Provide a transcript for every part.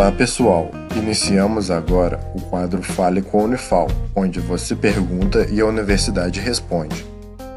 Olá pessoal, iniciamos agora o quadro Fale com a Unifal, onde você pergunta e a universidade responde.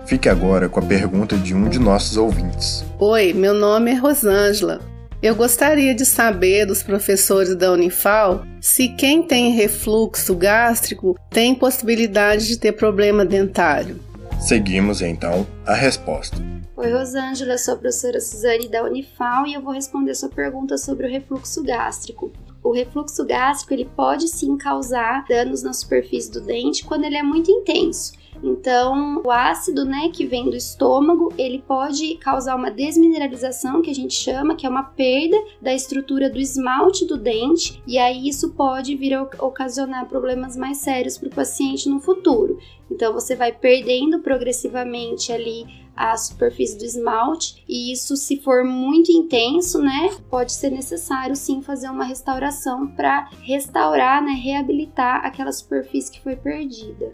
Fique agora com a pergunta de um de nossos ouvintes. Oi, meu nome é Rosângela. Eu gostaria de saber dos professores da Unifal se quem tem refluxo gástrico tem possibilidade de ter problema dentário. Seguimos então a resposta. Oi, Rosângela, sou a professora Suzane da Unifal e eu vou responder sua pergunta sobre o refluxo gástrico. O refluxo gástrico ele pode sim causar danos na superfície do dente quando ele é muito intenso. Então, o ácido, né, que vem do estômago, ele pode causar uma desmineralização, que a gente chama, que é uma perda da estrutura do esmalte do dente, e aí isso pode vir a ocasionar problemas mais sérios para o paciente no futuro. Então, você vai perdendo progressivamente ali a superfície do esmalte, e isso, se for muito intenso, né, pode ser necessário sim fazer uma restauração para restaurar, né, reabilitar aquela superfície que foi perdida.